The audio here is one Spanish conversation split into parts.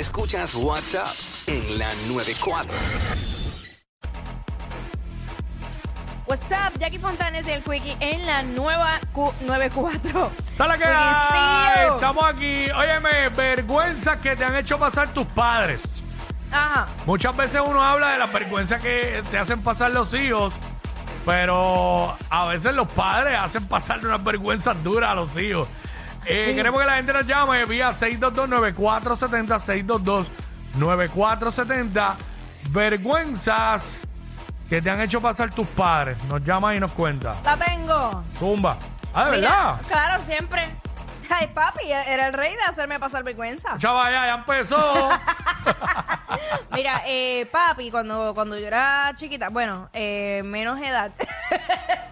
Escuchas WhatsApp en la 94. What's up, Jackie Fontanes y el Quickie en la nueva Q94. ¡Sala que Quickiecillo. Estamos aquí. Óyeme, vergüenza que te han hecho pasar tus padres. Ajá. Muchas veces uno habla de las vergüenzas que te hacen pasar los hijos, pero a veces los padres hacen pasar unas vergüenzas duras a los hijos. Eh, Sí. Queremos que la gente nos llame vía 622-9470, 622-9470. Vergüenzas que te han hecho pasar tus padres. Nos llama y nos cuenta. La tengo. Zumba. Ah, ¿de Mira, verdad? claro, siempre. Ay, papi, era el rey de hacerme pasar vergüenza. Chaval, ya, ya empezó. Mira, eh, papi, cuando, cuando yo era chiquita, bueno, eh, menos edad,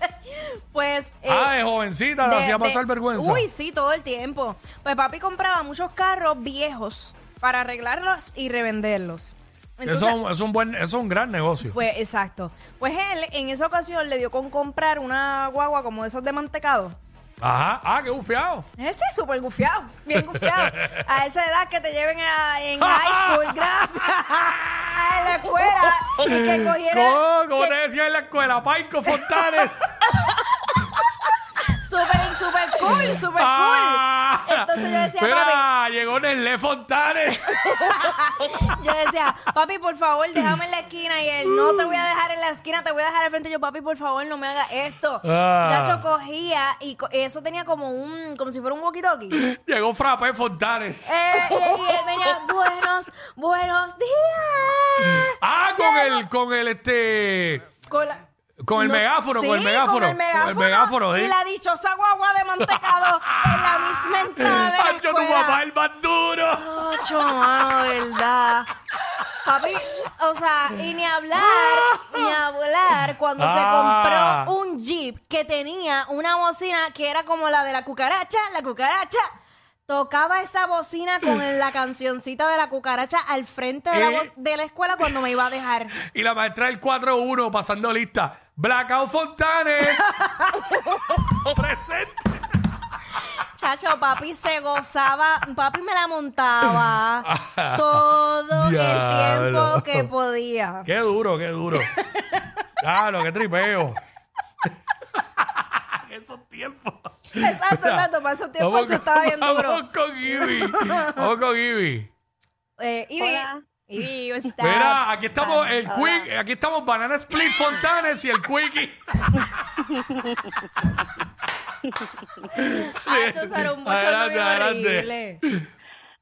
pues... eh, ah, de jovencita de- hacía de- pasar vergüenza. Uy, sí, todo el tiempo. Pues papi compraba muchos carros viejos para arreglarlos y revenderlos. Entonces, eso, es un buen, eso es un gran negocio. Pues exacto. Pues él en esa ocasión le dio con comprar una guagua como de esos de mantecado. Ajá. Ah, qué bufiado. Ese es súper gufiado, bien gufiado. A esa edad que te lleven a- en high school, gracias. A la escuela y que cogiera. ¿Cómo, cómo que- te decía en la escuela? Paico Fontanes. Súper, súper cool, súper Ah, cool. Entonces yo decía, Mira, llegó Nelly Fontanes. papi, yo decía, papi, por favor, déjame en la esquina. Y él, no te voy a dejar en la esquina, te voy a dejar al frente. Y yo, papi, por favor, no me haga esto. Ah. Cogía y co- eso tenía como un, como si fuera un walkie-talkie. llegó Frappé Fontanes. Eh, y, y él venía, buenos, buenos días. Ah, con el, con el este. Con, la- Con el No, megáfono, con el sí, megáfono. Con el megáfono. Sí. Y la dichosa guagua de mantecado en la misma entrada de la tu escuela. papá es el más duro. Ocho, mano, de verdad. Papi, o sea, y ni hablar, ni hablar cuando Ah. se compró un Jeep que tenía una bocina que era como la de la cucaracha, la cucaracha. Tocaba esa bocina con la cancioncita de la cucaracha al frente de la, Eh. de la escuela cuando me iba a dejar. Y la maestra del 4-1 pasando lista. Blackout Fontanes. Presente. Chacho, papi se gozaba, papi me la montaba todo el Diablo. tiempo que podía. Qué duro, qué duro. Claro, qué tripeo. Esos tiempos. Exacto, exacto, para esos tiempos vamos con- estaba bien duro. Vamos con Ivy. Vamos con Ivy. Eh, Ivy, Hola. Está. Mira, aquí estamos el Hola. Quick, aquí estamos Banana Split Fontanes y el Quickie. Eso era un bochorno Adelante, bien adelante. horrible.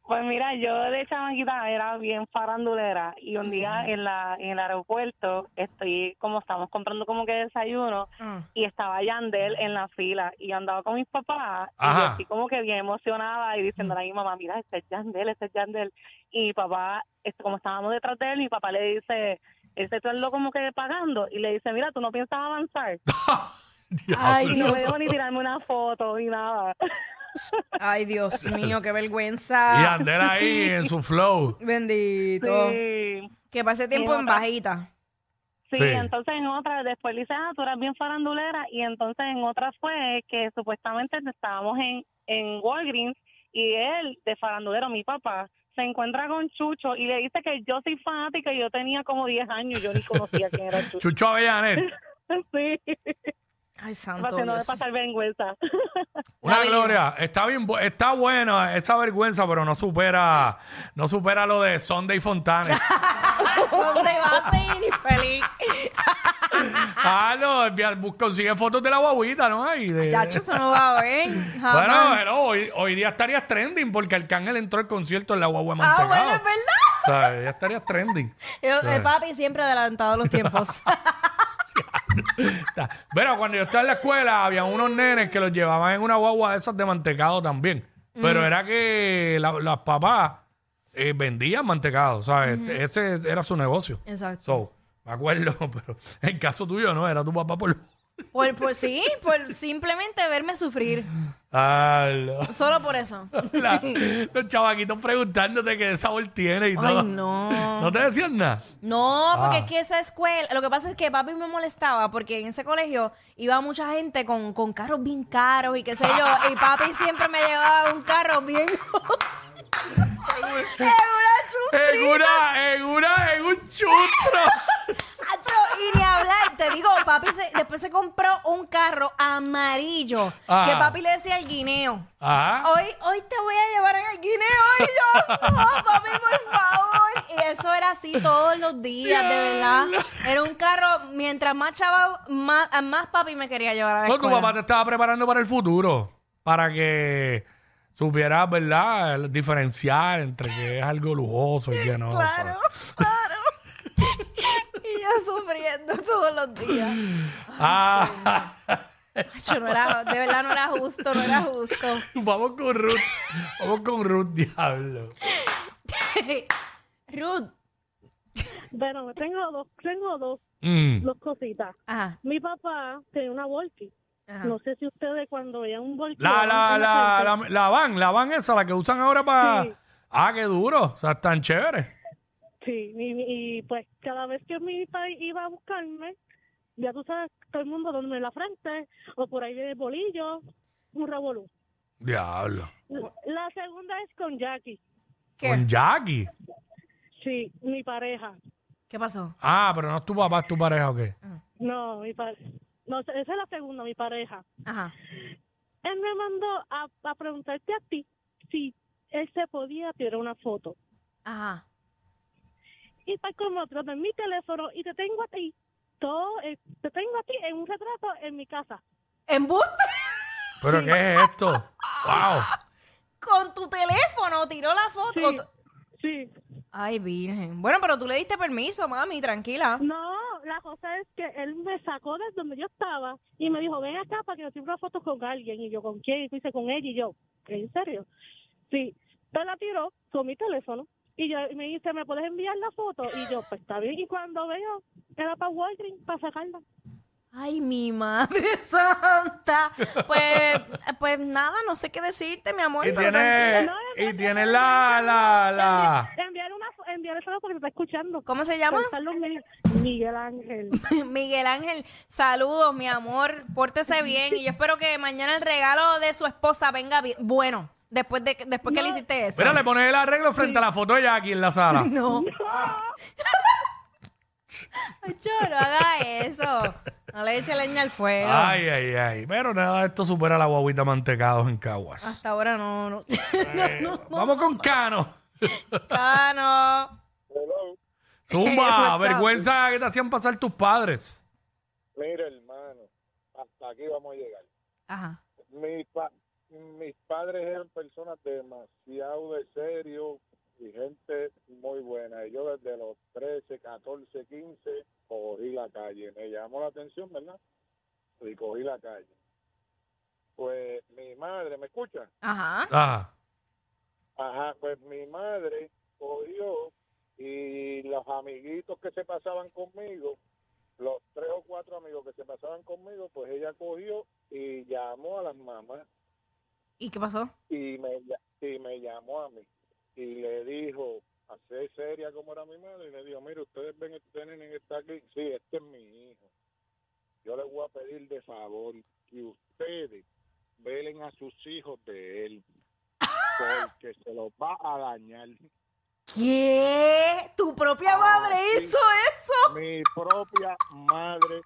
Pues mira, yo de chamaquita era bien farandulera y un día en la en el aeropuerto estoy como estamos comprando como que desayuno Mm. y estaba Yandel en la fila y andaba con mis papás y yo así como que bien emocionada y diciéndole a mi mamá, mira, este es Yandel, este es Yandel y mi papá, este, como estábamos detrás de él, mi papá le dice, ese tú lo como que pagando y le dice, mira, tú no piensas avanzar Ay, no me dejó ni tirarme una foto ni nada. Ay, Dios mío, qué Y vergüenza. Ander ahí en su flow. Bendito. Sí. Que pase tiempo en bajita. Sí, Sí. entonces en otra, después le dice, ah, tú eras bien farandulera, y entonces en otra fue que supuestamente estábamos en, en Walgreens y él, de farandulero, mi papá, se encuentra con Chucho y le dice que yo soy fanática y yo tenía como 10 años, yo ni conocía quién era Chucho. Chucho Avellanet. sí, Ay, santo haciendo de Dios. pasar vergüenza. Una gloria. Está bien, bu- está buena esa vergüenza, pero no supera, no supera lo de Sunday Fontanes. ¿Dónde vas a ir, infeliz? ah, no, envía- consigue fotos de la guaguita, ¿no? Ahí de- Chacho, eso no va a ver. Bueno, jamás. pero hoy, hoy día estarías trending porque Arcángel entró al concierto en la guagua de Ah, bueno, es verdad. O sea, ya estarías trending. Yo, el papi siempre adelantado a los tiempos. Pero cuando yo estaba en la escuela, había unos nenes que los llevaban en una guagua de esas de mantecado también. Pero era que la- las papás eh, vendían mantecado, ¿sabes? Ese era su negocio. Exacto. So, me acuerdo, pero en el caso tuyo no, era tu papá por... Por, por sí, por simplemente verme sufrir. Ah. Solo por eso. La- los chavaquitos preguntándote qué sabor tiene y todo. Ay, no. ¿No te decían nada? No, porque Ah. es que esa escuela, lo que pasa es que papi me molestaba porque en ese colegio iba mucha gente con, con carros bien caros y qué sé yo, y papi siempre me llevaba un carro bien... ¡Es una En una, en una, en un chustro. Acho, y ni digo, papi se- después se compró un carro amarillo Ah. que papi le decía el guineo. Ajá. Hoy, hoy te voy a llevar en el guineo y yo, no, papi, por favor. Y eso era así todos los días, de verdad. Era un carro, mientras más chava, más, más papi me quería llevar a la No, tu escuela. papá te estaba preparando para el futuro. Para que supieras, ¿verdad? Diferenciar entre que es algo lujoso y que no. Claro, claro. Sufriendo todos los días. Ah, Acho, no era, de verdad no era justo, no era justo. vamos con Ruth. Vamos con Ruth, diablo. Ruth. Bueno, tengo dos, tengo dos, Mm. dos cositas. Ajá, Mi papá tenía una Volky. No sé si ustedes cuando veían un Volky... La, la, la, la, la van, la van esa, la que usan ahora para. Sí. Ah, qué duro. O sea, están chéveres. Sí, y, y, pues cada vez que mi papá iba a buscarme, ya tú sabes, todo el mundo dándome en la frente, o por ahí de bolillo, un revolú. Diablo. La segunda es con Jackie, ¿Qué? Con Jackie. sí, mi pareja. ¿Qué pasó? Ah, pero no es tu papá, es tu pareja o qué. No, mi pareja. No, esa es la segunda, mi pareja. Ajá. Él me mandó a, a preguntarte a ti si él se podía tirar una foto. Ajá. Y para como otro de mi teléfono y te tengo a ti, todo, eh, te tengo a ti en un retrato en mi casa. ¿Embuste? ¿Pero qué es esto? ¡Wow! Con tu teléfono tiró la foto. Sí. Ay, virgen. Bueno, pero tú le diste permiso, mami, tranquila. No, la cosa es que él me sacó de donde yo estaba y me dijo, ven acá para que yo tire una foto con alguien. Y yo, ¿con quién? Y dice, con ella. Y yo, ¿en serio? Sí. Entonces la tiró con mi teléfono y yo y me dice, ¿me puedes enviar la foto? Y yo, pues está bien. Y cuando veo, era para Walgreens, para sacarla. Ay, mi madre santa. Pues, pues nada, no sé qué decirte, mi amor. Y pero tiene, tranquila. y tiene la, la, la. Enviar una enviar esa porque te está escuchando. ¿Cómo se llama? Contarlo Mi- Miguel Ángel. Miguel Ángel, saludos, mi amor. Pórtese bien. Y yo espero que mañana el regalo de su esposa venga bien. Bueno, después de que- después que le hiciste eso. Mira, le pones el arreglo frente a la foto de Jackie en la sala. No. Ay, cho, no haga eso. No le eche leña al fuego. Ay, ay, ay. Pero nada, esto supera la guaguita mantecados en Caguas. Hasta ahora no, no. Eh, Vamos con Cano. Cano. Zumba, What's up? vergüenza que te hacían pasar tus padres. Mira, hermano, hasta aquí vamos a llegar. Ajá. Mi pa- mis padres eran personas demasiado de serio y gente muy buena. Y yo desde los 13, 14, 15 cogí la calle. Me llamó la atención, ¿verdad? Y cogí la calle. Pues mi madre, ¿me escucha? Ajá. Ajá. Ajá, pues mi madre cogió y los amiguitos que se pasaban conmigo, los tres o cuatro amigos que se pasaban conmigo, pues ella cogió y llamó a las mamás ¿Y qué pasó? y me, y me llamó a mí y le dijo, hacer seria como era mi madre, y le dijo, mire, ustedes ven este nene que está aquí, sí, este es mi hijo. Yo les voy a pedir de favor que ustedes velen a sus hijos de él, porque se los va a dañar. ¿Qué? ¿Tu propia madre sí. hizo eso? Mi propia madre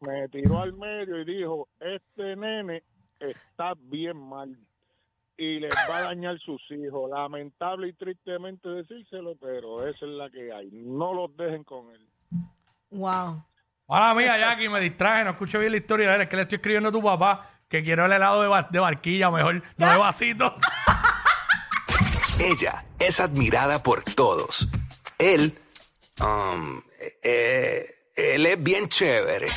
me tiró al medio y dijo, este nene está bien mal y les va a dañar sus hijos. Lamentable y tristemente decírselo, pero esa es la que hay. No los dejen con él. Wow. Mala mía, Jackie, me distraje, no escucho bien la historia de él. Es que le estoy escribiendo a tu papá que quiero el helado de, ba- de barquilla mejor, no de vasito. Ella es admirada por todos. Él, um, eh, él es bien chévere.